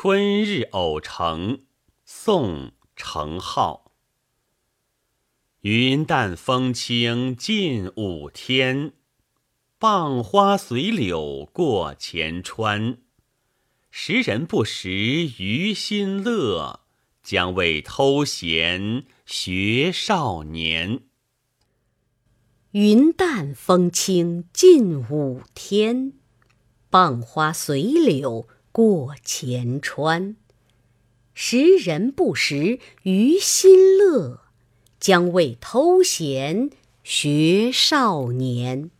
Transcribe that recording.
春日偶成，宋·程颢。云淡风轻近五天，傍花随柳过前川。时人不识余心乐，将谓偷闲学少年。云淡风轻近五天，傍花随柳过前川。识人不识于心乐，将谓偷闲学少年。